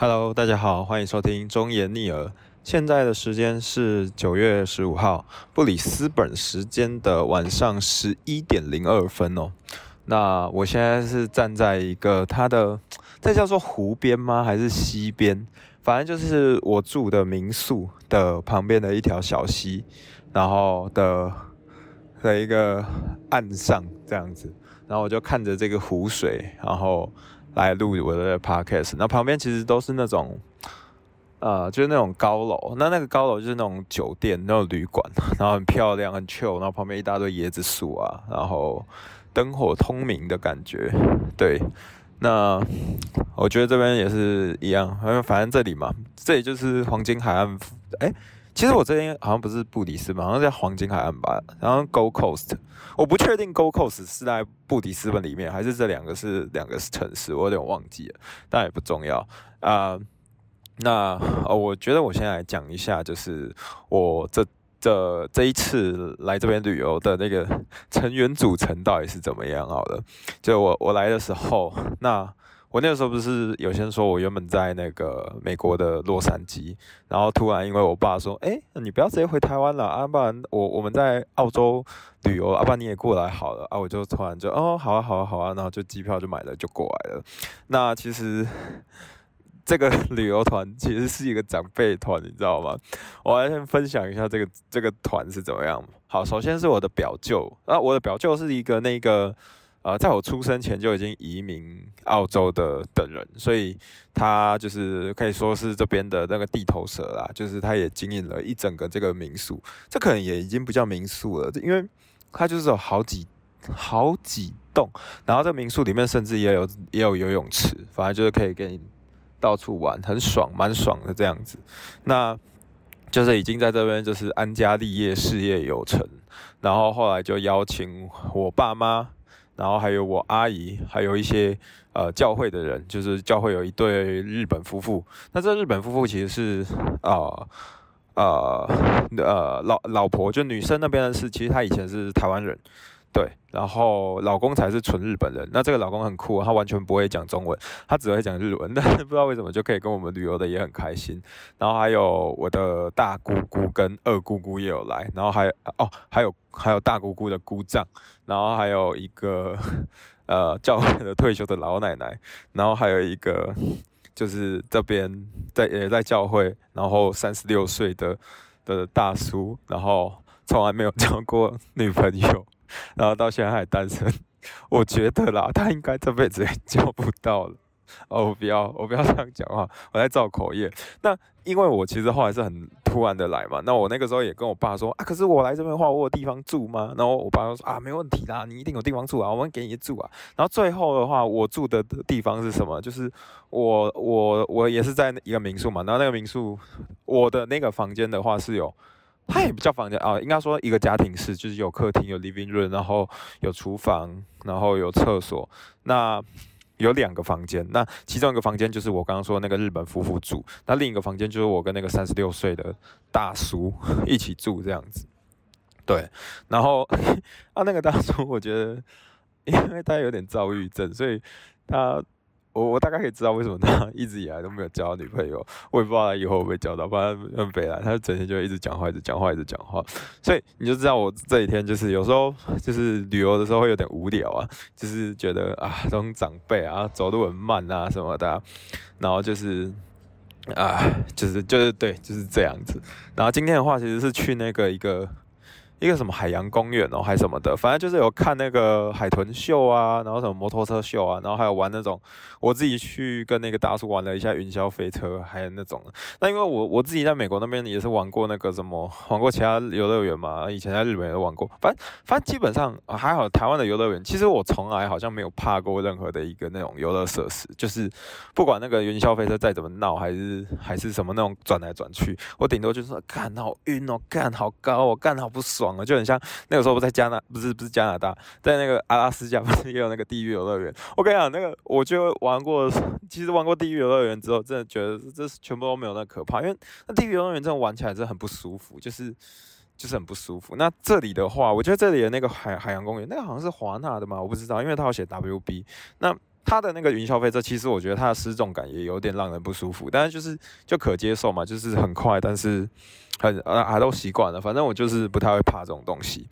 Hello，大家好，欢迎收听忠言逆耳。现在的时间是九月十五号布里斯本时间的晚上十一点零二分哦。那我现在是站在一个它的，这叫做湖边吗？还是溪边？反正就是我住的民宿的旁边的一条小溪，然后的的一个岸上这样子，然后我就看着这个湖水，然后。来录我的 podcast，那旁边其实都是那种，呃，就是那种高楼，那那个高楼就是那种酒店、那种旅馆，然后很漂亮、很 chill，然后旁边一大堆椰子树啊，然后灯火通明的感觉。对，那我觉得这边也是一样，反正反正这里嘛，这里就是黄金海岸，哎。其实我这边好像不是布里斯本，好像在黄金海岸吧。然后 Gold Coast，我不确定 GoCOS 是在布迪斯本里面，还是这两个是两个城市，我有点忘记了，但也不重要啊。那呃，我觉得我先来讲一下，就是我这这这一次来这边旅游的那个成员组成到底是怎么样好了。就我我来的时候，那。我那个时候不是有些人说我原本在那个美国的洛杉矶，然后突然因为我爸说，哎，你不要直接回台湾了，啊，不然我我们在澳洲旅游，啊，不然你也过来好了，啊，我就突然就，哦，好啊，好啊，好啊，然后就机票就买了就过来了。那其实这个旅游团其实是一个长辈团，你知道吗？我来先分享一下这个这个团是怎么样。好，首先是我的表舅，啊，我的表舅是一个那个。呃，在我出生前就已经移民澳洲的的人，所以他就是可以说是这边的那个地头蛇啦。就是他也经营了一整个这个民宿，这可能也已经不叫民宿了，因为他就是有好几好几栋，然后这民宿里面甚至也有也有游泳池，反正就是可以给你到处玩，很爽，蛮爽的这样子。那就是已经在这边就是安家立业，事业有成，然后后来就邀请我爸妈。然后还有我阿姨，还有一些呃教会的人，就是教会有一对日本夫妇。那这日本夫妇其实是啊呃呃老老婆，就女生那边的是，其实她以前是台湾人。对，然后老公才是纯日本人。那这个老公很酷，他完全不会讲中文，他只会讲日文。但是不知道为什么就可以跟我们旅游的也很开心。然后还有我的大姑姑跟二姑姑也有来，然后还哦还有还有大姑姑的姑丈，然后还有一个呃教会的退休的老奶奶，然后还有一个就是这边在也在教会，然后三十六岁的的大叔，然后从来没有交过女朋友。然后到现在还单身，我觉得啦，他应该这辈子也交不到了。哦，我不要，我不要这样讲话，我在造口业。那因为我其实后来是很突然的来嘛，那我那个时候也跟我爸说啊，可是我来这边的话，我有地方住吗？然后我爸就说啊，没问题啦，你一定有地方住啊，我们给你住啊。然后最后的话，我住的地方是什么？就是我我我也是在一个民宿嘛，然后那个民宿，我的那个房间的话是有。它也不叫房间啊，应该说一个家庭式，就是有客厅、有 living room，然后有厨房，然后有厕所。那有两个房间，那其中一个房间就是我刚刚说那个日本夫妇住，那另一个房间就是我跟那个三十六岁的大叔 一起住这样子。对，然后 啊，那个大叔我觉得，因为他有点躁郁症，所以他。我我大概可以知道为什么他 一直以来都没有交女朋友，我也不知道他以后会不会交到。反正很北来，他整天就一直讲话，一直讲话，一直讲话。所以你就知道我这几天就是有时候就是旅游的时候会有点无聊啊，就是觉得啊这种长辈啊走路很慢啊什么的，然后就是啊就是就是对就是这样子。然后今天的话其实是去那个一个。一个什么海洋公园哦，还什么的，反正就是有看那个海豚秀啊，然后什么摩托车秀啊，然后还有玩那种，我自己去跟那个大叔玩了一下云霄飞车，还有那种。那因为我我自己在美国那边也是玩过那个什么，玩过其他游乐园嘛，以前在日本也玩过。反正反正基本上还好，台湾的游乐园其实我从来好像没有怕过任何的一个那种游乐设施，就是不管那个云霄飞车再怎么闹，还是还是什么那种转来转去，我顶多就是说干好晕哦，干好高哦，干好不爽。就很像那个时候不在加拿不是不是加拿大，在那个阿拉斯加不是也有那个地狱游乐园？我跟你讲，那个我就玩过，其实玩过地狱游乐园之后，真的觉得这全部都没有那可怕，因为那地狱游乐园真的玩起来真的很不舒服，就是就是很不舒服。那这里的话，我觉得这里的那个海海洋公园，那个好像是华纳的嘛，我不知道，因为它有写 WB。那它的那个云霄飞车，其实我觉得它的失重感也有点让人不舒服，但是就是就可接受嘛，就是很快，但是很啊还都习惯了，反正我就是不太会怕这种东西。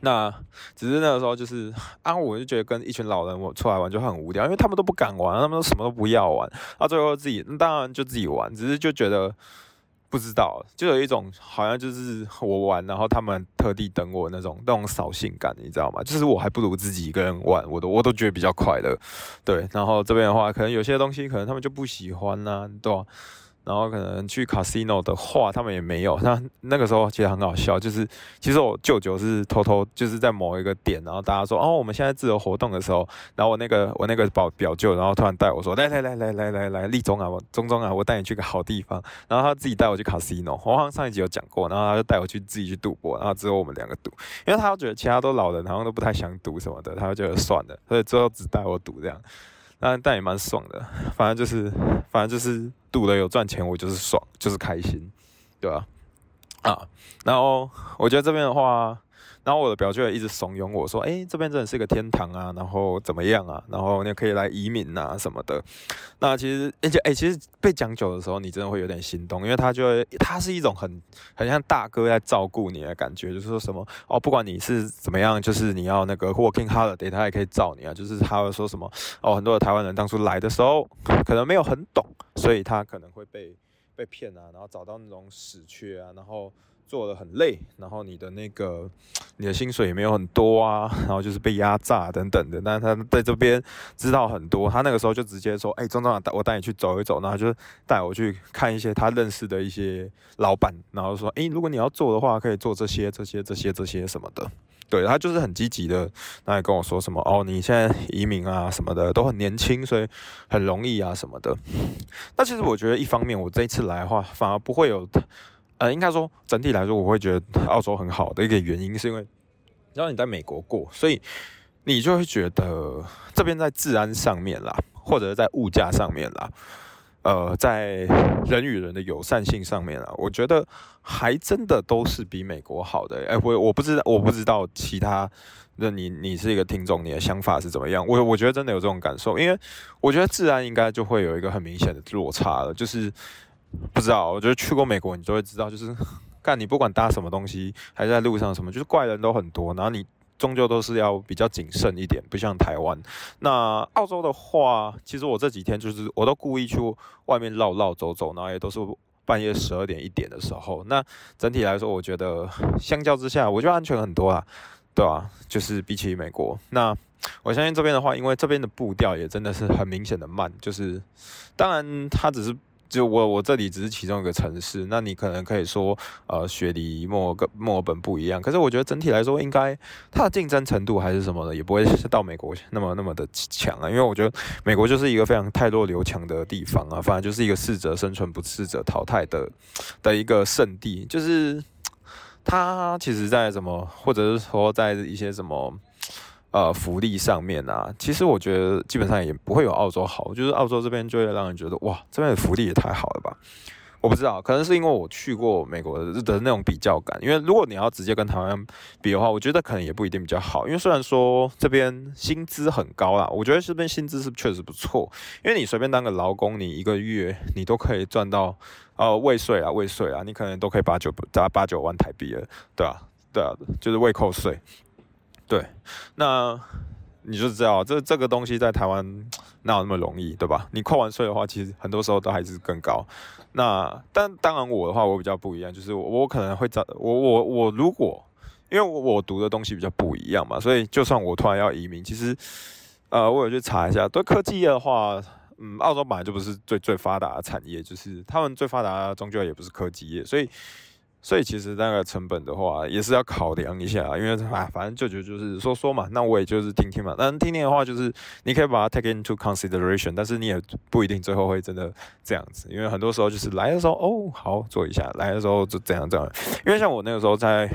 那只是那个时候就是啊，我就觉得跟一群老人我出来玩就很无聊，因为他们都不敢玩，他们都什么都不要玩，到最后自己当然就自己玩，只是就觉得。不知道，就有一种好像就是我玩，然后他们特地等我那种那种扫兴感，你知道吗？就是我还不如自己一个人玩，我都我都觉得比较快乐。对，然后这边的话，可能有些东西可能他们就不喜欢呐，对吧？然后可能去 casino 的话，他们也没有。那那个时候其实很好笑，就是其实我舅舅是偷偷就是在某一个点，然后大家说哦，我们现在自由活动的时候，然后我那个我那个表表舅，然后突然带我说来来来来来来来，立中啊，我中中啊，我带你去个好地方。然后他自己带我去 casino，我好像上一集有讲过，然后他就带我去自己去赌博，然后只有我们两个赌，因为他觉得其他都老人，好像都不太想赌什么的，他就觉得算了，所以最后只带我赌这样。但但也蛮爽的，反正就是，反正就是赌的有赚钱，我就是爽，就是开心，对吧？啊，然后我觉得这边的话。然后我的表舅也一直怂恿我说：“哎，这边真的是个天堂啊，然后怎么样啊？然后你可以来移民啊什么的。”那其实，而且哎，其实被讲久的时候，你真的会有点心动，因为他就会，他是一种很很像大哥在照顾你的感觉，就是说什么哦，不管你是怎么样，就是你要那个 working holiday，他也可以照你啊。就是他会说什么哦，很多的台湾人当初来的时候可能没有很懂，所以他可能会被被骗啊，然后找到那种死缺啊，然后。做的很累，然后你的那个 你的薪水也没有很多啊，然后就是被压榨等等的。但是他在这边知道很多，他那个时候就直接说：“哎，钟总，带我带你去走一走。”然后就带我去看一些他认识的一些老板，然后说：“哎，如果你要做的话，可以做这些、这些、这些、这些什么的。”对他就是很积极的，那也跟我说什么：“哦，你现在移民啊什么的都很年轻，所以很容易啊什么的。”那其实我觉得一方面，我这一次来的话，反而不会有。呃，应该说整体来说，我会觉得澳洲很好的一个原因，是因为只要你在美国过，所以你就会觉得这边在治安上面啦，或者在物价上面啦，呃，在人与人的友善性上面啊，我觉得还真的都是比美国好的。哎，我我不知道，我不知道其他那你你是一个听众，你的想法是怎么样？我我觉得真的有这种感受，因为我觉得治安应该就会有一个很明显的落差了，就是。不知道，我觉得去过美国，你就会知道，就是 看你不管搭什么东西，还是在路上什么，就是怪人都很多，然后你终究都是要比较谨慎一点，不像台湾。那澳洲的话，其实我这几天就是我都故意去外面绕绕走走，然后也都是半夜十二点一点的时候。那整体来说，我觉得相较之下，我觉得安全很多啦，对吧？就是比起美国，那我相信这边的话，因为这边的步调也真的是很明显的慢，就是当然它只是。就我我这里只是其中一个城市，那你可能可以说，呃，雪梨、墨尔墨尔本不一样。可是我觉得整体来说，应该它的竞争程度还是什么的，也不会到美国那么那么的强啊。因为我觉得美国就是一个非常太弱留强的地方啊，反正就是一个适者生存，不适者淘汰的的一个圣地。就是它其实，在什么，或者是说在一些什么。呃，福利上面啊，其实我觉得基本上也不会有澳洲好，就是澳洲这边就会让人觉得哇，这边的福利也太好了吧？我不知道，可能是因为我去过美国的那种比较感。因为如果你要直接跟台湾比的话，我觉得可能也不一定比较好。因为虽然说这边薪资很高啦，我觉得这边薪资是确实不错。因为你随便当个劳工，你一个月你都可以赚到呃未税啊，未税啊，你可能都可以八九八八九万台币了，对啊，对啊，就是未扣税。对，那你就知道这这个东西在台湾哪有那么容易，对吧？你扣完税的话，其实很多时候都还是更高。那但当然我的话，我比较不一样，就是我我可能会找我我我如果因为我我读的东西比较不一样嘛，所以就算我突然要移民，其实呃我有去查一下，对科技业的话，嗯，澳洲本来就不是最最发达的产业，就是他们最发达终究也不是科技业，所以。所以其实那个成本的话，也是要考量一下，因为啊，反正舅舅就是说说嘛，那我也就是听听嘛。那听听的话，就是你可以把它 take into consideration，但是你也不一定最后会真的这样子，因为很多时候就是来的时候哦，好做一下，来的时候就这样这样。因为像我那个时候在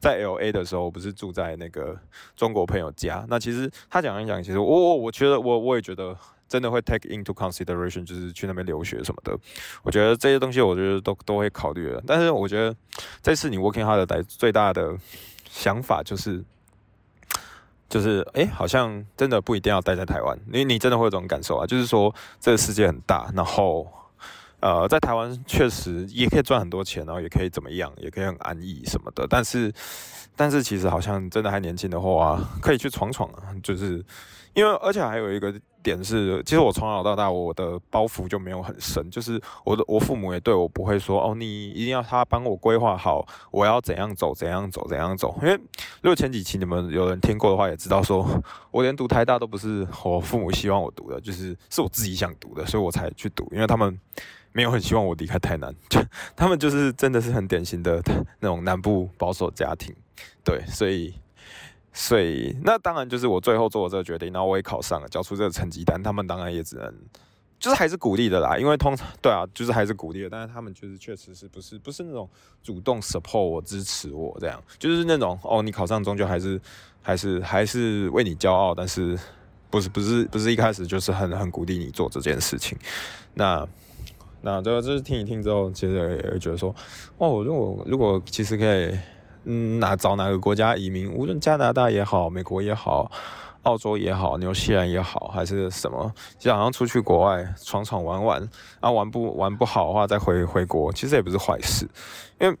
在 L A 的时候，我不是住在那个中国朋友家，那其实他讲一讲，其实我我我觉得我我也觉得。真的会 take into consideration，就是去那边留学什么的。我觉得这些东西，我觉得都都会考虑的。但是我觉得这次你 working hard 的最大的想法就是，就是哎，好像真的不一定要待在台湾，因为你真的会有这种感受啊，就是说这个世界很大，然后呃，在台湾确实也可以赚很多钱，然后也可以怎么样，也可以很安逸什么的，但是但是其实好像真的还年轻的话，可以去闯闯啊，就是因为而且还有一个。点是，其实我从小到大，我的包袱就没有很深，就是我的我父母也对我不会说哦，你一定要他帮我规划好，我要怎样走，怎样走，怎样走。因为如果前几期你们有人听过的话，也知道说我连读台大都不是我父母希望我读的，就是是我自己想读的，所以我才去读。因为他们没有很希望我离开台南，就他们就是真的是很典型的 那种南部保守家庭，对，所以。所以，那当然就是我最后做的这个决定，然后我也考上了，交出这个成绩单，他们当然也只能，就是还是鼓励的啦，因为通常对啊，就是还是鼓励的，但是他们就是确实是不是不是那种主动 support 我支持我这样，就是那种哦，你考上终究还是还是还是为你骄傲，但是不是不是不是一开始就是很很鼓励你做这件事情，那那这个就是听一听之后，其实也会觉得说，哦，如果如果其实可以。嗯，哪找哪个国家移民？无论加拿大也好，美国也好，澳洲也好，纽西兰也好，还是什么，就好像出去国外闯闯玩玩，然后玩不玩不好的话，再回回国，其实也不是坏事。因为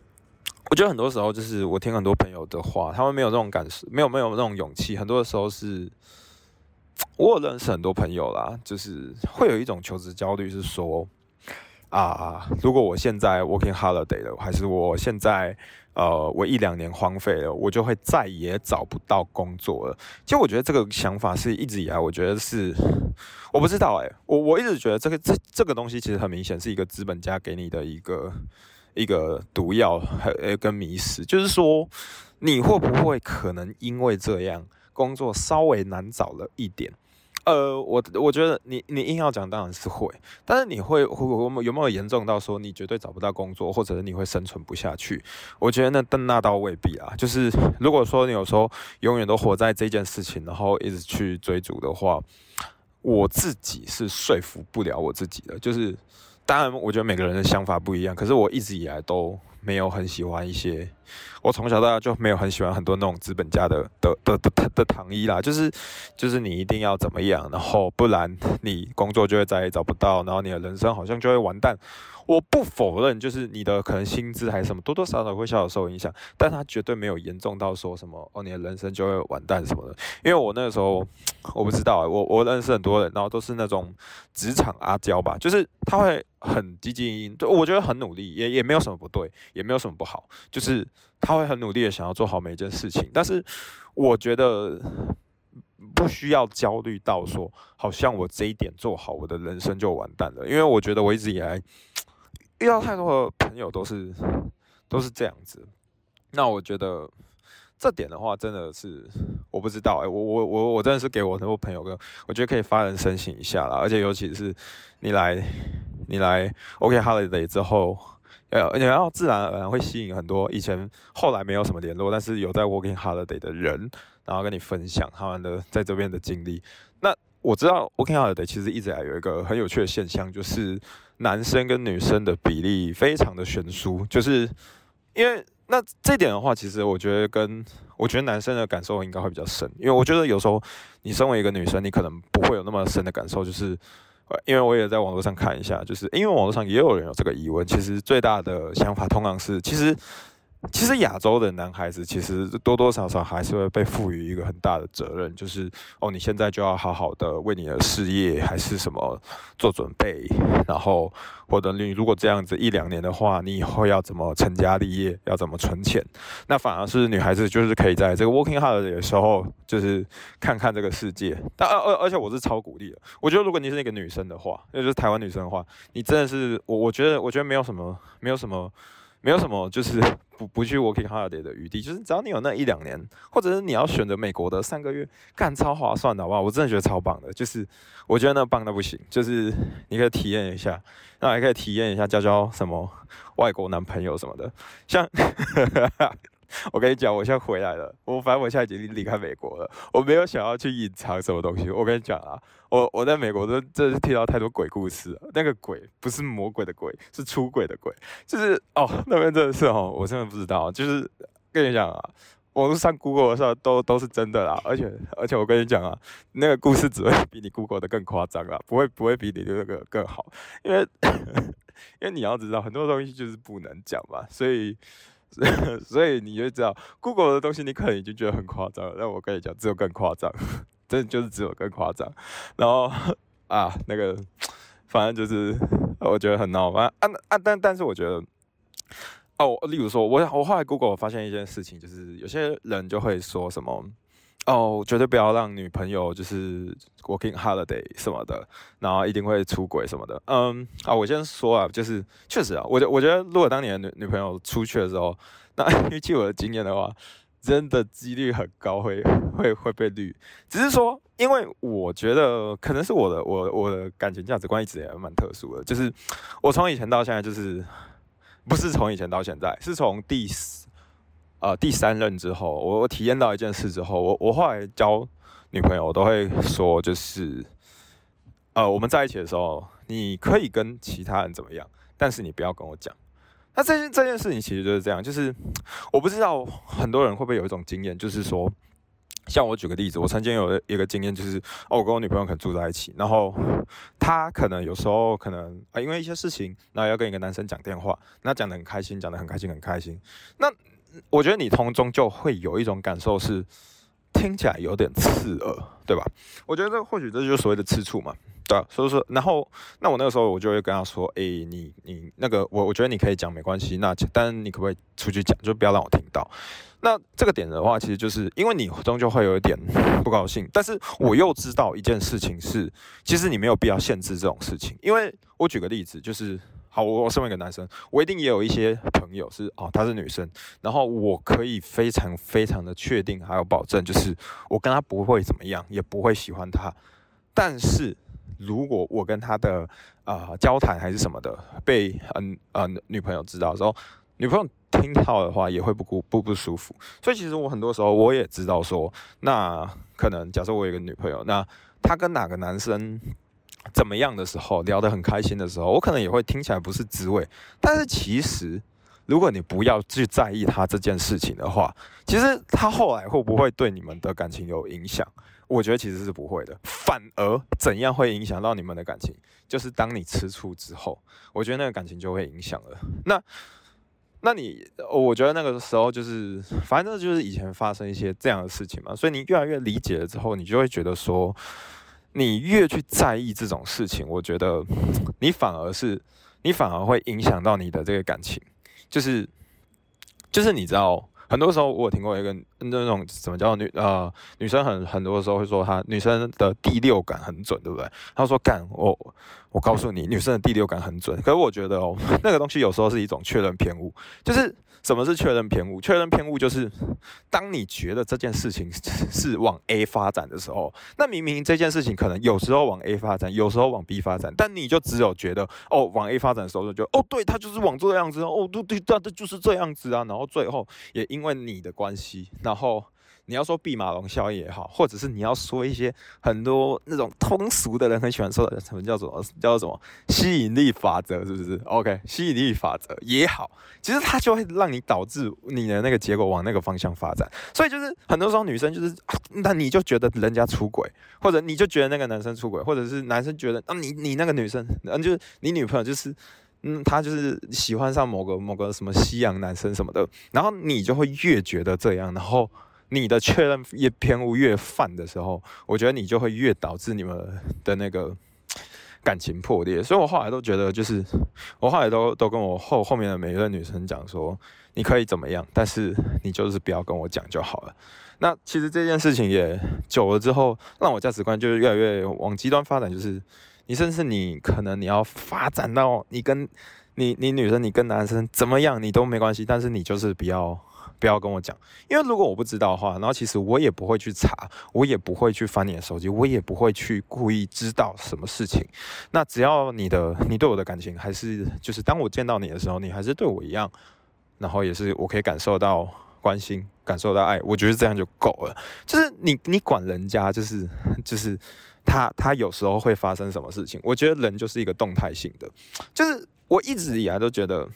我觉得很多时候，就是我听很多朋友的话，他们没有这种感受，没有没有那种勇气。很多的时候是，我有认识很多朋友啦，就是会有一种求职焦虑，是说。啊，如果我现在 working holiday 了，还是我现在呃，我一两年荒废了，我就会再也找不到工作了。其实我觉得这个想法是一直以来，我觉得是我不知道哎，我我一直觉得这个这这个东西其实很明显是一个资本家给你的一个一个毒药和跟迷失，就是说你会不会可能因为这样工作稍微难找了一点。呃，我我觉得你你硬要讲当然是会，但是你会会会有没有严重到说你绝对找不到工作，或者是你会生存不下去？我觉得那但那倒未必啊。就是如果说你有时候永远都活在这件事情，然后一直去追逐的话，我自己是说服不了我自己的。就是当然，我觉得每个人的想法不一样，可是我一直以来都。没有很喜欢一些，我从小到大就没有很喜欢很多那种资本家的的的的的糖衣啦，就是就是你一定要怎么样，然后不然你工作就会再也找不到，然后你的人生好像就会完蛋。我不否认，就是你的可能薪资还是什么，多多少少会小小受影响，但他绝对没有严重到说什么哦，你的人生就会完蛋什么的。因为我那个时候我不知道，我我认识很多人，然后都是那种职场阿娇吧，就是他会很积极，对我觉得很努力，也也没有什么不对，也没有什么不好，就是他会很努力的想要做好每一件事情。但是我觉得不需要焦虑到说，好像我这一点做好，我的人生就完蛋了。因为我觉得我一直以来。遇到太多的朋友都是都是这样子，那我觉得这点的话真的是我不知道哎，我我我我真的是给我很多朋友跟，我觉得可以发人深省一下啦，而且尤其是你来你来 OK Holiday 之后，呃，然后自然而然会吸引很多以前后来没有什么联络，但是有在 Working Holiday 的人，然后跟你分享他们的在这边的经历。那我知道 Working Holiday 其实一直来有一个很有趣的现象，就是。男生跟女生的比例非常的悬殊，就是因为那这点的话，其实我觉得跟我觉得男生的感受应该会比较深，因为我觉得有时候你身为一个女生，你可能不会有那么深的感受，就是因为我也在网络上看一下，就是因为网络上也有人有这个疑问，其实最大的想法通常是其实。其实亚洲的男孩子其实多多少少还是会被赋予一个很大的责任，就是哦，你现在就要好好的为你的事业还是什么做准备，然后或者你如果这样子一两年的话，你以后要怎么成家立业，要怎么存钱？那反而是女孩子就是可以在这个 working hard 的时候，就是看看这个世界。但而而而且我是超鼓励的，我觉得如果你是一个女生的话，那就是台湾女生的话，你真的是我我觉得我觉得没有什么没有什么。没有什么，就是不不去 working holiday 的余地，就是只要你有那一两年，或者是你要选择美国的三个月，干超划算的，好不好？我真的觉得超棒的，就是我觉得那棒的不行，就是你可以体验一下，那还可以体验一下交交什么外国男朋友什么的，像。我跟你讲，我现在回来了。我反正我现在已经离开美国了。我没有想要去隐藏什么东西。我跟你讲啊，我我在美国都真是听到太多鬼故事。那个鬼不是魔鬼的鬼，是出轨的鬼。就是哦，那边真的是哦，我真的不知道。就是跟你讲啊，网络上 Google 的时候都都是真的啦，而且而且我跟你讲啊，那个故事只会比你 Google 的更夸张啦，不会不会比你的那个更好，因为 因为你要知道很多东西就是不能讲嘛，所以 所以你就知道 Google 的东西你可能已经觉得很夸张了，但我跟你讲只有更夸张，真的就是只有更夸张，然后啊那个反正就是我觉得很闹翻啊啊但但是我觉得。哦，例如说，我我后来 Google 发现一件事情，就是有些人就会说什么，哦，绝对不要让女朋友就是 working holiday 什么的，然后一定会出轨什么的。嗯，啊，我先说啊，就是确实啊，我觉我觉得如果当你的女女朋友出去的时候，那 依据我的经验的话，真的几率很高会会会被绿。只是说，因为我觉得可能是我的我我的感情价值观一直也蛮特殊的，就是我从以前到现在就是。不是从以前到现在，是从第呃第三任之后，我我体验到一件事之后，我我后来交女朋友，我都会说，就是呃我们在一起的时候，你可以跟其他人怎么样，但是你不要跟我讲。那这件这件事情其实就是这样，就是我不知道很多人会不会有一种经验，就是说。像我举个例子，我曾经有一个经验，就是哦，我跟我女朋友可能住在一起，然后她可能有时候可能啊，因为一些事情，然后要跟一个男生讲电话，那讲得很开心，讲得很开心，很开心。那我觉得你从中就会有一种感受是，听起来有点刺耳，对吧？我觉得这或许这就是所谓的吃醋嘛，对？所以说，然后那我那个时候我就会跟他说，哎，你你那个我我觉得你可以讲没关系，那但你可不可以出去讲，就不要让我听到。那这个点的话，其实就是因为你终究会有一点不高兴，但是我又知道一件事情是，其实你没有必要限制这种事情。因为我举个例子，就是好，我我身为一个男生，我一定也有一些朋友是哦，她是女生，然后我可以非常非常的确定还有保证，就是我跟她不会怎么样，也不会喜欢她。但是如果我跟她的啊交谈还是什么的被嗯呃女朋友知道之后，女朋友。听到的话也会不不不不舒服，所以其实我很多时候我也知道说，那可能假设我有一个女朋友，那她跟哪个男生怎么样的时候聊得很开心的时候，我可能也会听起来不是滋味。但是其实如果你不要去在意他这件事情的话，其实他后来会不会对你们的感情有影响？我觉得其实是不会的，反而怎样会影响到你们的感情？就是当你吃醋之后，我觉得那个感情就会影响了。那。那你，我觉得那个时候就是，反正就是以前发生一些这样的事情嘛，所以你越来越理解了之后，你就会觉得说，你越去在意这种事情，我觉得你反而是，你反而会影响到你的这个感情，就是，就是你知道。很多时候我听过一个那种怎么叫女呃女生很很多时候会说她女生的第六感很准，对不对？她说干我我告诉你，女生的第六感很准。可是我觉得哦，那个东西有时候是一种确认偏误，就是。什么是确认偏误？确认偏误就是，当你觉得这件事情是往 A 发展的时候，那明明这件事情可能有时候往 A 发展，有时候往 B 发展，但你就只有觉得哦，往 A 发展的时候就觉得哦，对，他就是往这样子哦，对对，对，这就是这样子啊，然后最后也因为你的关系，然后。你要说弼马龙效应也好，或者是你要说一些很多那种通俗的人很喜欢说的什么叫做叫做什么吸引力法则，是不是？OK，吸引力法则也好，其实它就会让你导致你的那个结果往那个方向发展。所以就是很多时候女生就是，那你就觉得人家出轨，或者你就觉得那个男生出轨，或者是男生觉得啊你你那个女生，嗯就是你女朋友就是嗯她就是喜欢上某个某个什么西洋男生什么的，然后你就会越觉得这样，然后。你的确认越偏误越泛的时候，我觉得你就会越导致你们的那个 感情破裂。所以我后来都觉得，就是我后来都都跟我后后面的每一个女生讲说，你可以怎么样，但是你就是不要跟我讲就好了。那其实这件事情也久了之后，让我价值观就是越来越往极端发展，就是你甚至你可能你要发展到你跟你你女生你跟男生怎么样你都没关系，但是你就是不要。不要跟我讲，因为如果我不知道的话，然后其实我也不会去查，我也不会去翻你的手机，我也不会去故意知道什么事情。那只要你的你对我的感情还是就是当我见到你的时候，你还是对我一样，然后也是我可以感受到关心，感受到爱，我觉得这样就够了。就是你你管人家，就是就是他他有时候会发生什么事情，我觉得人就是一个动态性的，就是我一直以来都觉得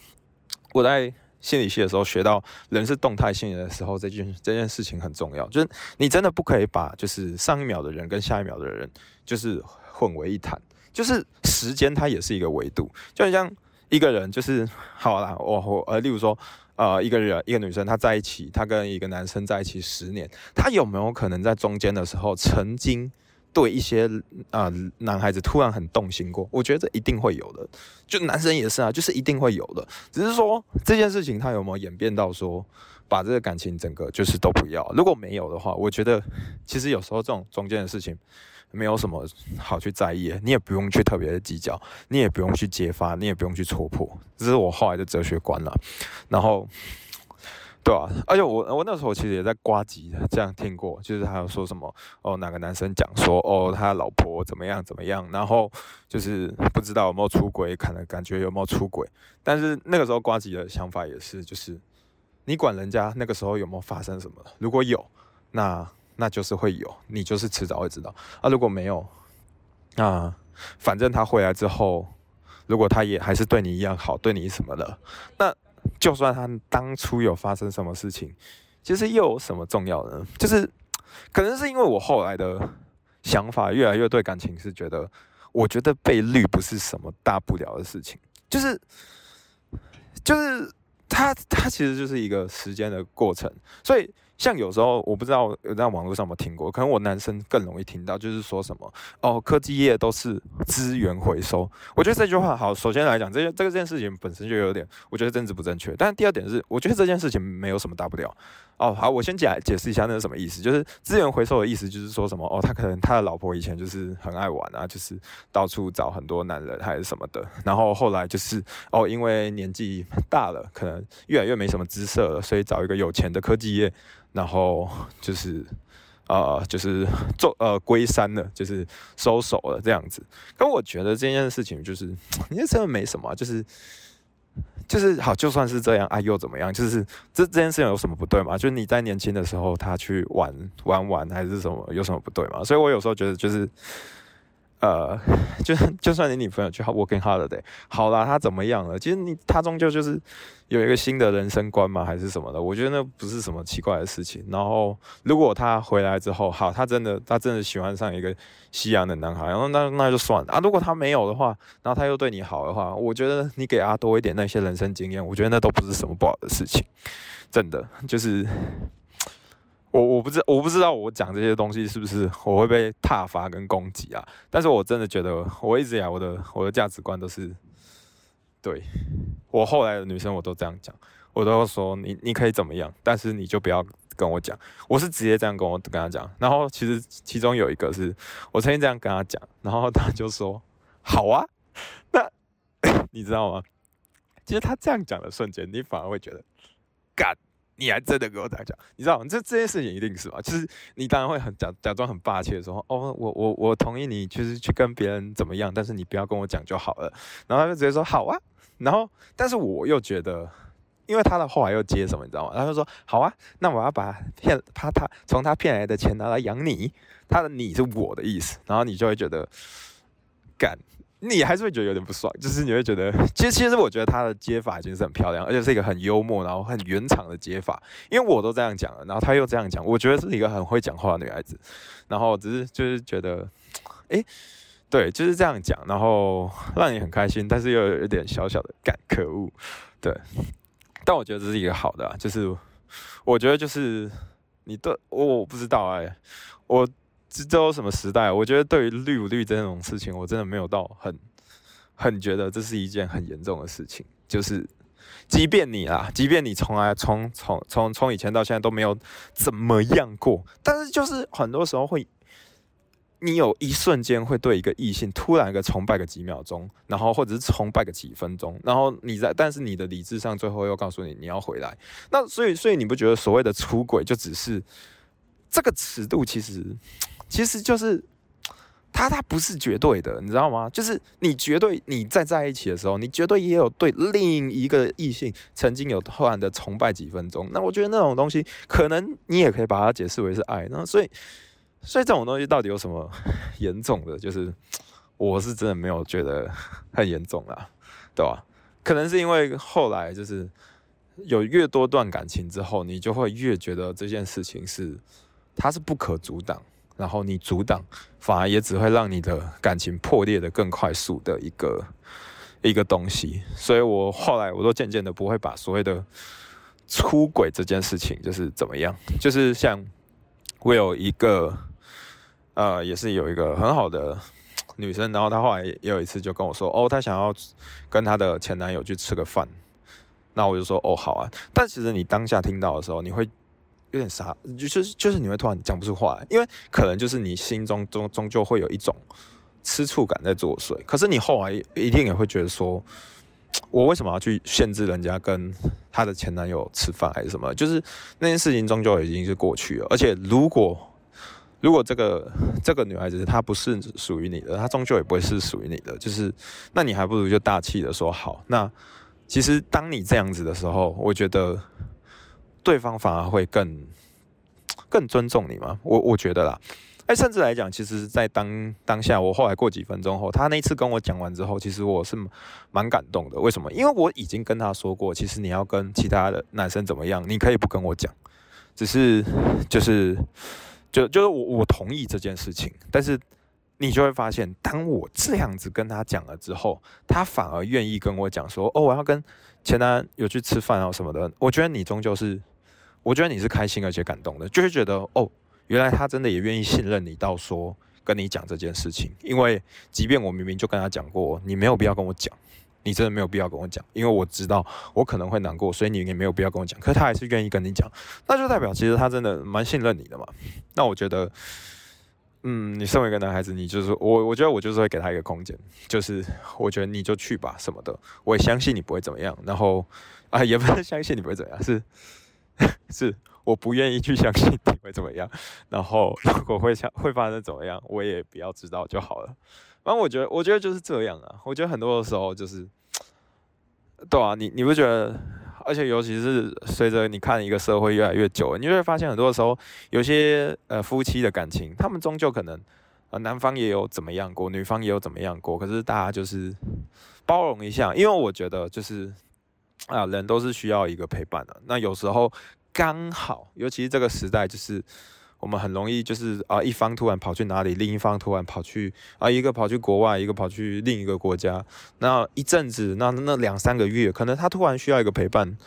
我在。心理系的时候学到人是动态性的时候，这件这件事情很重要，就是你真的不可以把就是上一秒的人跟下一秒的人就是混为一谈，就是时间它也是一个维度，就很像一个人就是好啦，我我呃，例如说呃一个人一个女生她在一起，她跟一个男生在一起十年，她有没有可能在中间的时候曾经？对一些啊男孩子突然很动心过，我觉得这一定会有的，就男生也是啊，就是一定会有的。只是说这件事情他有没有演变到说把这个感情整个就是都不要？如果没有的话，我觉得其实有时候这种中间的事情没有什么好去在意，你也不用去特别的计较，你也不用去揭发，你也不用去戳破，这是我后来的哲学观了。然后。对啊，而且我我那时候其实也在刮机这样听过，就是他有说什么哦，哪个男生讲说哦，他老婆怎么样怎么样，然后就是不知道有没有出轨，可能感觉有没有出轨，但是那个时候刮机的想法也是，就是你管人家那个时候有没有发生什么，如果有，那那就是会有，你就是迟早会知道啊，如果没有，那反正他回来之后，如果他也还是对你一样好，对你什么的，那。就算他当初有发生什么事情，其实又有什么重要呢？就是可能是因为我后来的想法越来越对感情是觉得，我觉得被绿不是什么大不了的事情，就是就是他他其实就是一个时间的过程，所以。像有时候我不知道有在网络上有没有听过，可能我男生更容易听到，就是说什么哦，科技业都是资源回收。我觉得这句话好，首先来讲，这件这个这件事情本身就有点，我觉得政治不正确。但第二点是，我觉得这件事情没有什么大不了。哦，好，我先解解释一下那是什么意思，就是资源回收的意思，就是说什么哦，他可能他的老婆以前就是很爱玩啊，就是到处找很多男人还是什么的，然后后来就是哦，因为年纪大了，可能越来越没什么姿色了，所以找一个有钱的科技业。然后就是，呃，就是做呃归山了，就是收手了这样子。可我觉得这件事情就是，你这真的没什么，就是就是好，就算是这样，啊又怎么样？就是这这件事情有什么不对吗？就是你在年轻的时候他去玩玩玩还是什么，有什么不对吗？所以我有时候觉得就是。呃，就就算你女朋友去 working holiday，好啦，她怎么样了？其实你她终究就是有一个新的人生观嘛，还是什么的？我觉得那不是什么奇怪的事情。然后如果她回来之后，好，她真的她真的喜欢上一个西洋的男孩，然后那那就算了啊。如果她没有的话，然后他又对你好的话，我觉得你给他多一点那些人生经验，我觉得那都不是什么不好的事情。真的就是。我我不知我不知道我讲这些东西是不是我会被挞伐跟攻击啊？但是我真的觉得我一直以来我的我的价值观都是，对我后来的女生我都这样讲，我都说你你可以怎么样，但是你就不要跟我讲，我是直接这样跟我跟他讲。然后其实其中有一个是我曾经这样跟他讲，然后他就说好啊，那 你知道吗？其实他这样讲的瞬间，你反而会觉得干。你还真的跟我这样讲，你知道吗？这这件事情一定是吧？就是你当然会很假假装很霸气的说，哦，我我我同意你，就是去跟别人怎么样，但是你不要跟我讲就好了。然后他就直接说好啊。然后，但是我又觉得，因为他的后来又接什么，你知道吗？他就说好啊，那我要把骗他他从他骗来的钱拿来养你，他的你是我的意思，然后你就会觉得干。你还是会觉得有点不爽，就是你会觉得，其实其实我觉得他的接法已经是很漂亮，而且是一个很幽默，然后很圆场的接法。因为我都这样讲了，然后他又这样讲，我觉得是一个很会讲话的女孩子。然后只是就是觉得，哎，对，就是这样讲，然后让你很开心，但是又有一点小小的感可恶，对。但我觉得这是一个好的，就是我觉得就是你对我我不知道哎，我。这都什么时代？我觉得对于绿不绿这种事情，我真的没有到很很觉得这是一件很严重的事情。就是，即便你啊，即便你从来从从从从以前到现在都没有怎么样过，但是就是很多时候会，你有一瞬间会对一个异性突然一个崇拜个几秒钟，然后或者是崇拜个几分钟，然后你在，但是你的理智上最后又告诉你你要回来。那所以所以你不觉得所谓的出轨就只是这个尺度其实？其实就是，他他不是绝对的，你知道吗？就是你绝对你在在一起的时候，你绝对也有对另一个异性曾经有突然的崇拜几分钟。那我觉得那种东西，可能你也可以把它解释为是爱。那所以，所以这种东西到底有什么严重的？就是我是真的没有觉得很严重啦，对吧？可能是因为后来就是有越多段感情之后，你就会越觉得这件事情是它是不可阻挡，然后你阻挡反而也只会让你的感情破裂的更快速的一个一个东西。所以我后来我都渐渐的不会把所谓的出轨这件事情就是怎么样，就是像我有一个呃，也是有一个很好的女生，然后她后来也有一次就跟我说，哦，她想要跟她的前男友去吃个饭。那我就说哦好啊，但其实你当下听到的时候，你会有点傻，就是就是你会突然讲不出话来，因为可能就是你心中终终究会有一种吃醋感在作祟。可是你后来一定也会觉得说，我为什么要去限制人家跟她的前男友吃饭还是什么？就是那件事情终究已经是过去了。而且如果如果这个这个女孩子她不是属于你的，她终究也不会是属于你的。就是那你还不如就大气的说好那。其实，当你这样子的时候，我觉得对方反而会更 更尊重你嘛。我我觉得啦，哎，甚至来讲，其实，在当当下，我后来过几分钟后，他那次跟我讲完之后，其实我是蛮感动的。为什么？因为我已经跟他说过，其实你要跟其他的男生怎么样，你可以不跟我讲，只是就是就就是我我同意这件事情，但是。你就会发现，当我这样子跟他讲了之后，他反而愿意跟我讲说：“哦，我要跟前男友去吃饭啊什么的。”我觉得你终究是，我觉得你是开心而且感动的，就是觉得哦，原来他真的也愿意信任你到说跟你讲这件事情。因为即便我明明就跟他讲过，你没有必要跟我讲，你真的没有必要跟我讲，因为我知道我可能会难过，所以你也没有必要跟我讲。可是他还是愿意跟你讲，那就代表其实他真的蛮信任你的嘛。那我觉得。嗯，你身为一个男孩子，你就是我，我觉得我就是会给他一个空间，就是我觉得你就去吧什么的，我也相信你不会怎么样。然后啊，也不是相信你不会怎样，是 是我不愿意去相信你会怎么样。然后如果会想会发生怎么样，我也不要知道就好了。反正我觉得，我觉得就是这样啊。我觉得很多的时候就是，对啊，你你不觉得？而且，尤其是随着你看一个社会越来越久，你就会发现很多的时候，有些呃夫妻的感情，他们终究可能呃男方也有怎么样过，女方也有怎么样过，可是大家就是包容一下，因为我觉得就是啊，人都是需要一个陪伴的。那有时候刚好，尤其是这个时代，就是。我们很容易就是啊，一方突然跑去哪里，另一方突然跑去啊，一个跑去国外，一个跑去另一个国家。那一阵子，那那两三个月，可能他突然需要一个陪伴。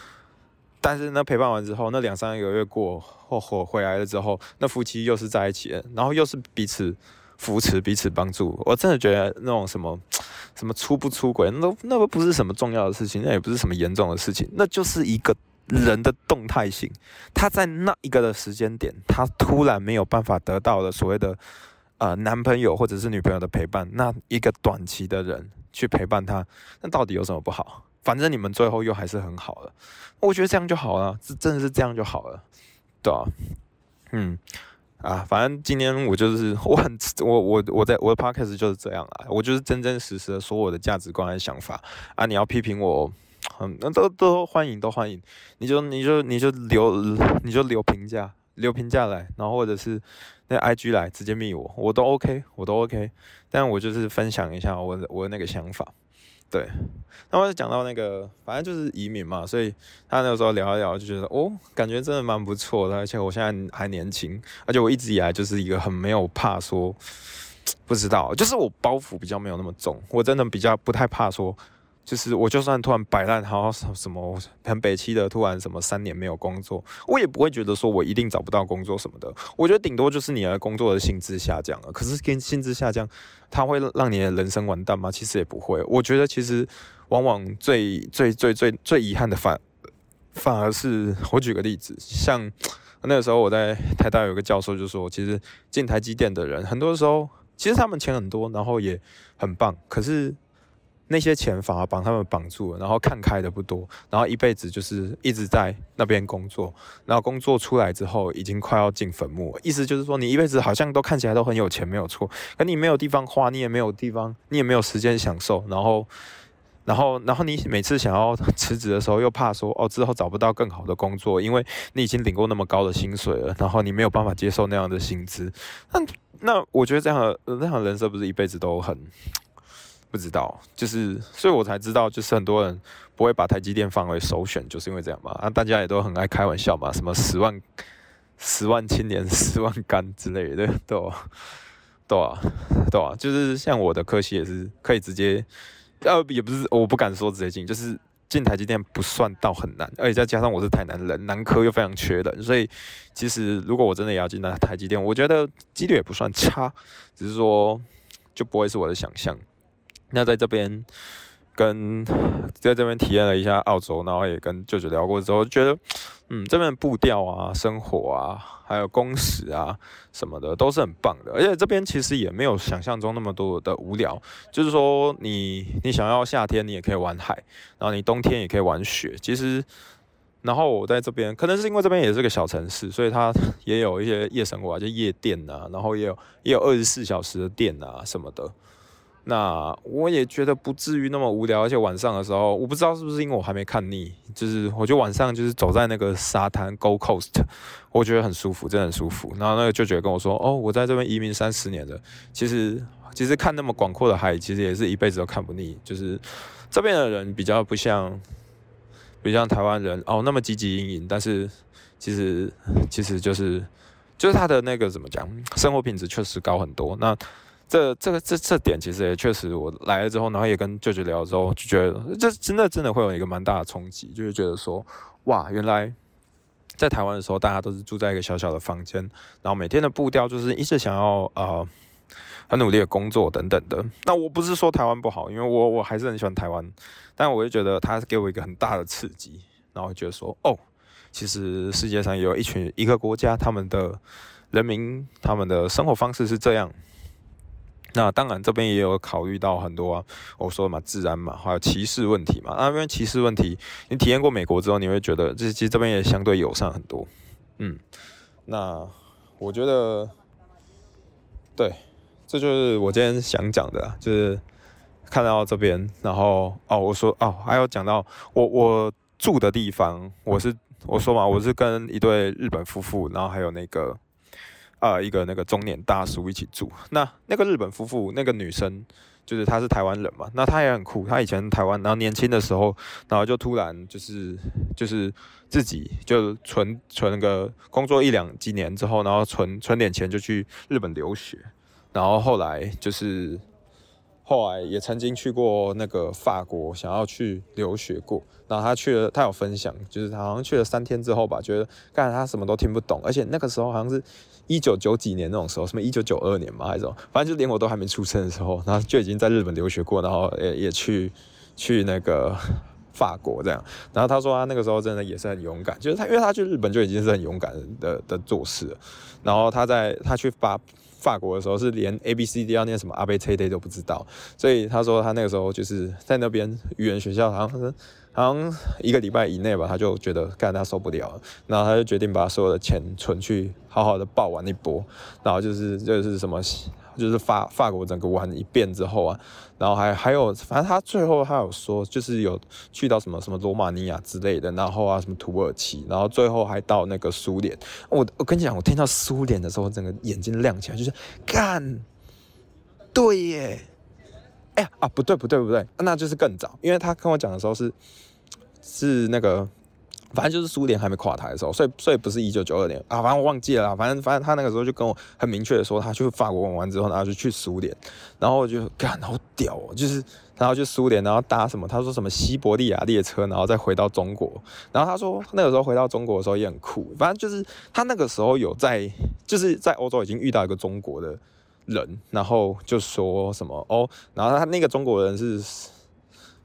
但是那陪伴完之后，那两三个月过后回回来了之后，那夫妻又是在一起，然后又是彼此扶持、彼此帮助。我真的觉得那种什么 什么出不出轨，那都那都不是什么重要的事情，那也不是什么严重的事情，那就是一个。人的动态性，他在那一个的时间点，他突然没有办法得到了所谓的呃男朋友或者是女朋友的陪伴，那一个短期的人去陪伴他，那到底有什么不好？反正你们最后又还是很好了，我觉得这样就好了，是真的是这样就好了，对啊，嗯啊，反正今天我就是我很我我我在我的 podcast 就是这样啊，我就是真真实实的说我的价值观和想法啊，你要批评我。嗯，那都都欢迎，都欢迎。你就你就你就留你就留评价，留评价来，然后或者是那 I G 来直接密我，我都 OK，我都 OK。但我就是分享一下我我那个想法。对，那我就讲到那个，反正就是移民嘛，所以他那个时候聊一聊，就觉得哦，感觉真的蛮不错的。而且我现在还年轻，而且我一直以来就是一个很没有怕说，不知道，就是我包袱比较没有那么重，我真的比较不太怕说。就是我就算突然摆烂，好像什么很北期的突然什么三年没有工作，我也不会觉得说我一定找不到工作什么的。我觉得顶多就是你的工作的薪资下降了。可是跟薪资下降，它会让你的人生完蛋吗？其实也不会。我觉得其实往往最最最最最遗憾的反反而是我举个例子，像那个时候我在台大有个教授就说，其实进台积电的人很多时候其实他们钱很多，然后也很棒，可是。那些钱反而把他们绑住了，然后看开的不多，然后一辈子就是一直在那边工作，然后工作出来之后已经快要进坟墓，意思就是说你一辈子好像都看起来都很有钱，没有错，可你没有地方花，你也没有地方，你也没有时间享受，然后，然后，然后你每次想要辞职的时候，又怕说哦之后找不到更好的工作，因为你已经领过那么高的薪水了，然后你没有办法接受那样的薪资，那那我觉得这样的那样的人设不是一辈子都很。不知道，就是所以我才知道，就是很多人不会把台积电放为首选，就是因为这样嘛。啊，大家也都很爱开玩笑嘛，什么十万十万青年十万干之类的，对吧？对啊，对啊，就是像我的科系也是可以直接，呃，也不是，我不敢说直接进，就是进台积电不算到很难，而且再加上我是台南人，南科又非常缺人，所以其实如果我真的也要进那台积电，我觉得几率也不算差，只是说就不会是我的想象。那在这边跟在这边体验了一下澳洲，然后也跟舅舅聊过之后，觉得嗯，这边步调啊、生活啊，还有工时啊什么的都是很棒的，而且这边其实也没有想象中那么多的无聊。就是说，你你想要夏天，你也可以玩海，然后你冬天也可以玩雪。其实，然后我在这边，可能是因为这边也是个小城市，所以它也有一些夜生活，啊就夜店啊，然后也有也有二十四小时的店啊什么的。那我也觉得不至于那么无聊，而且晚上的时候，我不知道是不是因为我还没看腻，就是我就晚上就是走在那个沙滩 Go Coast，我觉得很舒服，真的很舒服。然后那个舅舅跟我说，哦，我在这边移民三十年了，其实其实看那么广阔的海，其实也是一辈子都看不腻。就是这边的人比较不像，不像台湾人哦那么积极营营，但是其实其实就是就是他的那个怎么讲，生活品质确实高很多。那这这个这这点其实也确实，我来了之后，然后也跟舅舅聊之后，就觉得这真的真的会有一个蛮大的冲击，就是觉得说，哇，原来在台湾的时候，大家都是住在一个小小的房间，然后每天的步调就是一直想要呃很努力的工作等等的。那我不是说台湾不好，因为我我还是很喜欢台湾，但我就觉得它给我一个很大的刺激，然后觉得说，哦，其实世界上有一群一个国家，他们的人民他们的生活方式是这样。那当然，这边也有考虑到很多啊，我说嘛，治安嘛，还有歧视问题嘛。那边歧视问题，你体验过美国之后，你会觉得，这其实这边也相对友善很多。嗯，那我觉得，对，这就是我今天想讲的，就是看到这边，然后哦，我说哦，还有讲到我我住的地方，我是我说嘛，我是跟一对日本夫妇，然后还有那个。啊，一个那个中年大叔一起住。那那个日本夫妇，那个女生就是她是台湾人嘛。那她也很酷，她以前台湾，然后年轻的时候，然后就突然就是就是自己就存存个工作一两几年之后，然后存存点钱就去日本留学。然后后来就是后来也曾经去过那个法国，想要去留学过。然后他去了，他有分享，就是他好像去了三天之后吧，觉得刚才他什么都听不懂，而且那个时候好像是。一九九几年那种时候，什么一九九二年嘛，还是什么，反正就连我都还没出生的时候，然后就已经在日本留学过，然后也也去去那个法国这样。然后他说他那个时候真的也是很勇敢，就是他因为他去日本就已经是很勇敢的的做事。然后他在他去法法国的时候是连 A B C D 要念什么阿贝切 day 都不知道，所以他说他那个时候就是在那边语言学校，好像是。好像一个礼拜以内吧，他就觉得干他受不了，然后他就决定把所有的钱存去好好的爆完一波，然后就是就是什么，就是法法国整个玩一遍之后啊，然后还还有，反正他最后他有说，就是有去到什么什么罗马尼亚之类的，然后啊什么土耳其，然后最后还到那个苏联。我我跟你讲，我听到苏联的时候，整个眼睛亮起来，就是干，对耶，哎呀啊不对不对不对，那就是更早，因为他跟我讲的时候是。是那个，反正就是苏联还没垮台的时候，所以所以不是一九九二年啊，反正我忘记了，反正反正他那个时候就跟我很明确的说，他去法国玩完之后，然后就去苏联，然后我就干好屌哦，就是然后去苏联，然后搭什么，他说什么西伯利亚列车，然后再回到中国，然后他说那个时候回到中国的时候也很酷，反正就是他那个时候有在就是在欧洲已经遇到一个中国的人，然后就说什么哦，然后他那个中国人是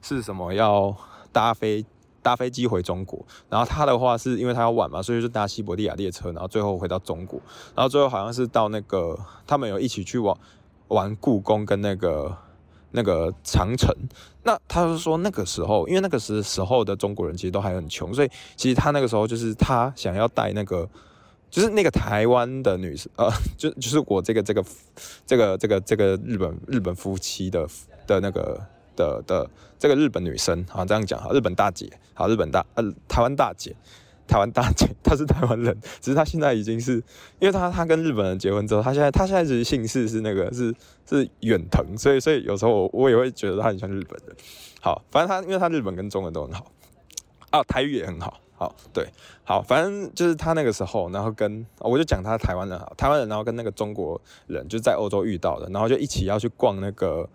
是什么要搭飞。搭飞机回中国，然后他的话是因为他要晚嘛，所以就搭西伯利亚列车，然后最后回到中国，然后最后好像是到那个他们有一起去玩玩故宫跟那个那个长城。那他是说那个时候，因为那个时时候的中国人其实都还很穷，所以其实他那个时候就是他想要带那个就是那个台湾的女生，呃，就就是我这个这个这个这个这个日本日本夫妻的的那个。的的这个日本女生啊，这样讲哈，日本大姐好，日本大呃台湾大姐，台湾大姐，她是台湾人，只是她现在已经是，因为她她跟日本人结婚之后，她现在她现在其实姓氏是那个是是远藤，所以所以有时候我我也会觉得她很像日本人。好，反正她因为她日本跟中文都很好，啊，台语也很好。好，对，好，反正就是他那个时候，然后跟我就讲他台湾人，台湾人，然后跟那个中国人就在欧洲遇到的，然后就一起要去逛那个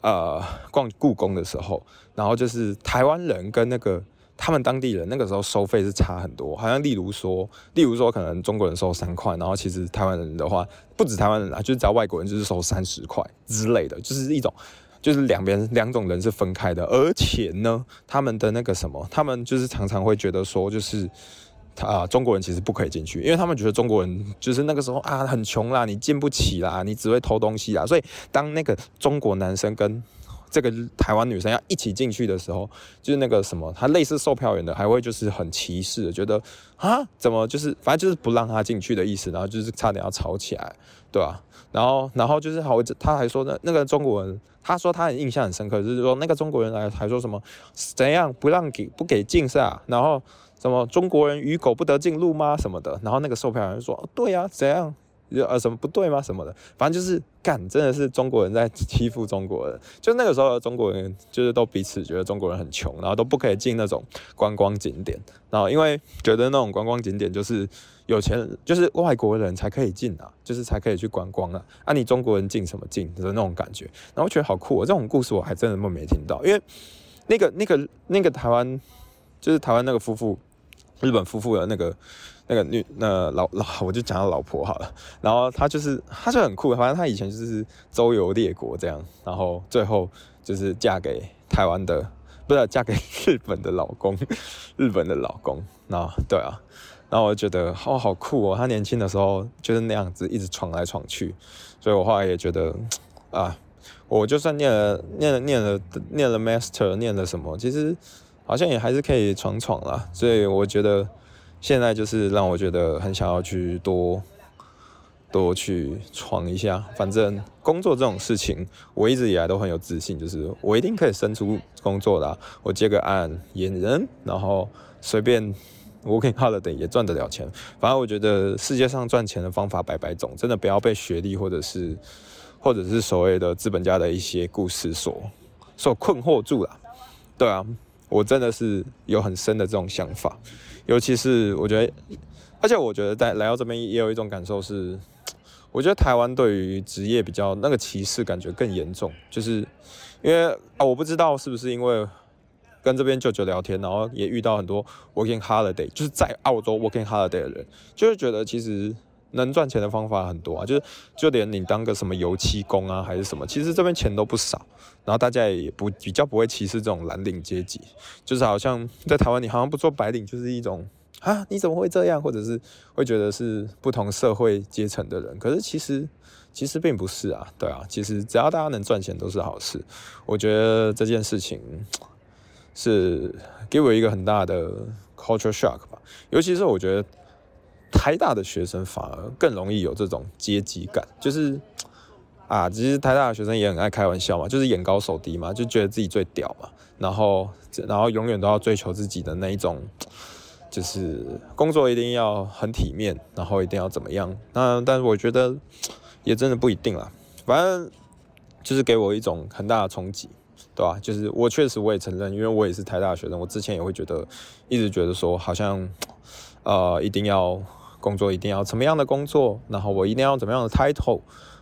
呃逛故宫的时候，然后就是台湾人跟那个他们当地人那个时候收费是差很多，好像例如说，例如说可能中国人收三块，然后其实台湾人的话不止台湾人啊，就是只要外国人就是收三十块之类的，就是一种。就是两边两种人是分开的，而且呢，他们的那个什么，他们就是常常会觉得说，就是他啊，中国人其实不可以进去，因为他们觉得中国人就是那个时候啊很穷啦，你进不起啦，你只会偷东西啦，所以当那个中国男生跟这个台湾女生要一起进去的时候，就是那个什么，他类似售票员的，还会就是很歧视，觉得啊，怎么就是反正就是不让他进去的意思，然后就是差点要吵起来，对吧？然后，然后就是好，他还说呢，那个中国人，他说他很印象很深刻，就是说那个中国人来还说什么怎样不让给不给进是啊？然后什么中国人与狗不得进路吗？什么的？然后那个售票员说，对呀，怎样？就呃，什么不对吗？什么的，反正就是干，真的是中国人在欺负中国人。就那个时候，中国人就是都彼此觉得中国人很穷，然后都不可以进那种观光景点。然后因为觉得那种观光景点就是有钱，就是外国人才可以进啊，就是才可以去观光啊。啊，你中国人进什么进的那种感觉。然后我觉得好酷，哦，这种故事我还真的没听到。因为那个那个那个台湾，就是台湾那个夫妇，日本夫妇的那个。那个女那老老 我就讲到老婆好了，然后她就是她就很酷，反正她以前就是周游列国这样，然后最后就是嫁给台湾的，不是嫁给 日本的老公，日本的老公，那对啊，然后我就觉得哦好酷哦，她年轻的时候就是那样子一直闯来闯去，所以我后来也觉得啊，我就算念了念了念了念了 master 念了什么，其实好像也还是可以闯闯啦，所以我觉得。现在就是让我觉得很想要去多多去闯一下，反正工作这种事情，我一直以来都很有自信，就是我一定可以生出工作的。我接个案演人，然后随便 working holiday 也赚得了钱。反正我觉得世界上赚钱的方法百百种，真的不要被学历或者是或者是所谓的资本家的一些故事所所困惑住了。对啊，我真的是有很深的这种想法。尤其是我觉得，而且我觉得在来到这边也有一种感受是，我觉得台湾对于职业比较那个歧视感觉更严重，就是因为啊，我不知道是不是因为跟这边舅舅聊天，然后也遇到很多 working holiday，就是在澳洲 working holiday 的人，就是觉得其实能赚钱的方法很多啊，就是就连你当个什么油漆工啊，还是什么，其实这边钱都不少。然后大家也不比较不会歧视这种蓝领阶级，就是好像在台湾你好像不做白领就是一种啊你怎么会这样，或者是会觉得是不同社会阶层的人。可是其实其实并不是啊，对啊，其实只要大家能赚钱都是好事。我觉得这件事情是给我一个很大的 culture shock 吧，尤其是我觉得台大的学生反而更容易有这种阶级感，就是。啊，其实台大的学生也很爱开玩笑嘛，就是眼高手低嘛，就觉得自己最屌嘛，然后然后永远都要追求自己的那一种，就是工作一定要很体面，然后一定要怎么样？那但是我觉得也真的不一定啦，反正就是给我一种很大的冲击，对吧？就是我确实我也承认，因为我也是台大学生，我之前也会觉得，一直觉得说好像呃一定要工作，一定要怎么样的工作，然后我一定要怎么样的 title。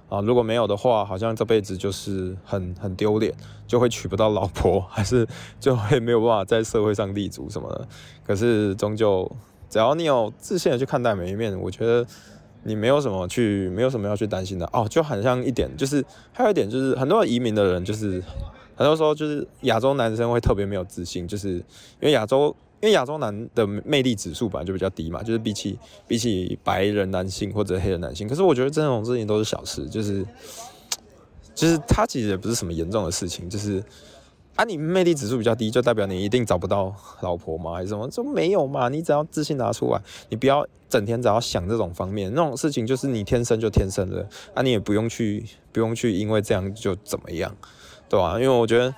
啊，如果没有的话，好像这辈子就是很很丢脸，就会娶不到老婆，还是就会没有办法在社会上立足什么的。可是终究，只要你有自信的去看待每一面，我觉得你没有什么去，没有什么要去担心的。哦，就很像一点，就是还有一点就是，很多移民的人，就是很多时候就是亚洲男生会特别没有自信，就是因为亚洲。因为亚洲男的魅力指数本来就比较低嘛，就是比起比起白人男性或者黑人男性，可是我觉得这种事情都是小事，就是就是他其实也不是什么严重的事情，就是啊，你魅力指数比较低，就代表你一定找不到老婆吗？还是什么？这没有嘛，你只要自信拿出来，你不要整天只要想这种方面，那种事情就是你天生就天生的，啊，你也不用去不用去因为这样就怎么样，对吧？因为我觉得。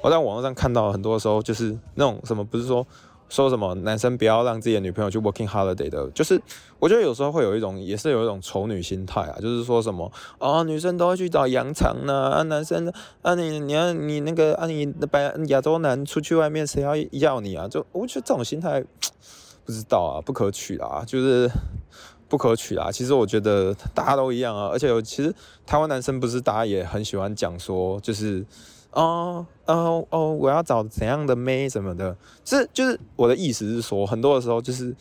我在网络上看到很多时候，就是那种什么，不是说说什么男生不要让自己的女朋友去 working holiday 的，就是我觉得有时候会有一种，也是有一种丑女心态啊，就是说什么啊，女生都会去找洋场呢，啊，男生啊，你你要你那个啊，你白亚洲男出去外面谁要要你啊？就我觉得这种心态不知道啊，不可取啊，就是不可取啊。其实我觉得大家都一样啊，而且有其实台湾男生不是大家也很喜欢讲说，就是。哦哦哦！我要找怎样的妹什么的，是就是我的意思是说，很多的时候就是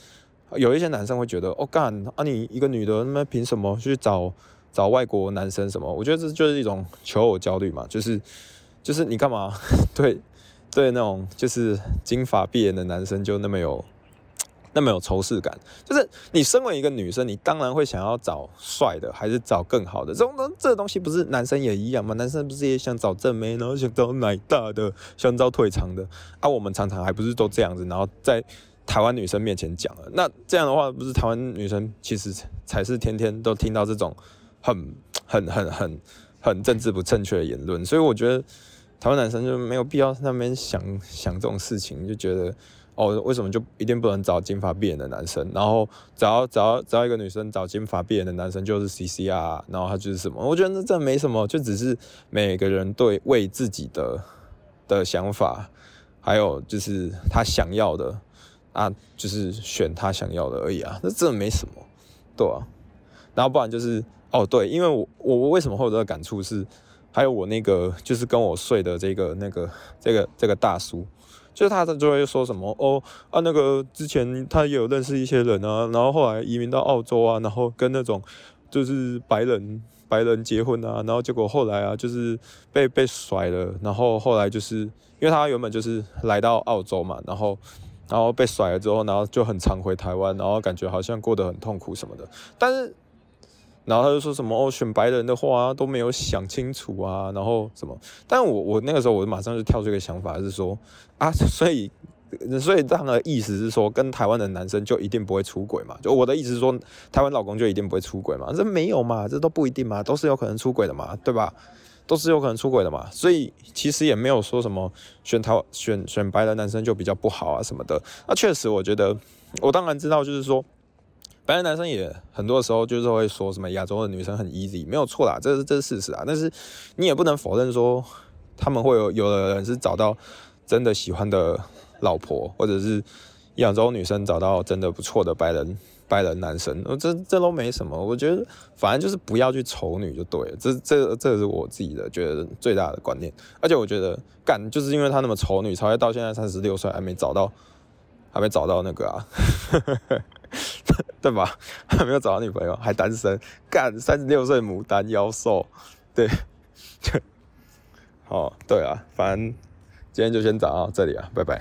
有一些男生会觉得，哦干啊，你一个女的，那么凭什么去找找外国男生什么？我觉得这就是一种求偶焦虑嘛，就是就是你干嘛 对对那种就是金发碧眼的男生就那么有。那么有仇视感，就是你身为一个女生，你当然会想要找帅的，还是找更好的？这种这东西不是男生也一样吗？男生不是也想找正妹，然后想找奶大的，想找腿长的？啊，我们常常还不是都这样子，然后在台湾女生面前讲了。那这样的话，不是台湾女生其实才是天天都听到这种很很很很很政治不正确的言论。所以我觉得台湾男生就没有必要那边想想这种事情，就觉得。哦，为什么就一定不能找金发碧眼的男生？然后只要只要只要一个女生找金发碧眼的男生就是 C C R，然后他就是什么？我觉得这没什么，就只是每个人对为自己的的想法，还有就是他想要的啊，就是选他想要的而已啊。那这没什么，对啊。然后不然就是哦，对，因为我我为什么会有这个感触是，还有我那个就是跟我睡的这个那个这个这个大叔。就是他就会说什么哦啊那个之前他也有认识一些人啊，然后后来移民到澳洲啊，然后跟那种就是白人白人结婚啊，然后结果后来啊就是被被甩了，然后后来就是因为他原本就是来到澳洲嘛，然后然后被甩了之后，然后就很常回台湾，然后感觉好像过得很痛苦什么的，但是。然后他就说什么哦，选白人的话都没有想清楚啊，然后什么？但我我那个时候我马上就跳出一个想法，是说啊，所以所以这样的意思是说，跟台湾的男生就一定不会出轨嘛？就我的意思是说，台湾老公就一定不会出轨嘛？这没有嘛？这都不一定嘛？都是有可能出轨的嘛？对吧？都是有可能出轨的嘛？所以其实也没有说什么选台选选白人男生就比较不好啊什么的。那确实，我觉得我当然知道，就是说。白人男生也很多时候就是会说什么亚洲的女生很 easy，没有错啦，这是这是事实啊。但是你也不能否认说他们会有有的人是找到真的喜欢的老婆，或者是亚洲女生找到真的不错的白人白人男生，这这都没什么。我觉得反正就是不要去丑女就对了，这这这是我自己的觉得最大的观念。而且我觉得干就是因为他那么丑女，才会到现在三十六岁还没找到，还没找到那个啊。对吧？还 没有找到女朋友，还单身，干三十六岁牡丹妖兽，对，好，对啊，反正今天就先讲到这里啊，拜拜。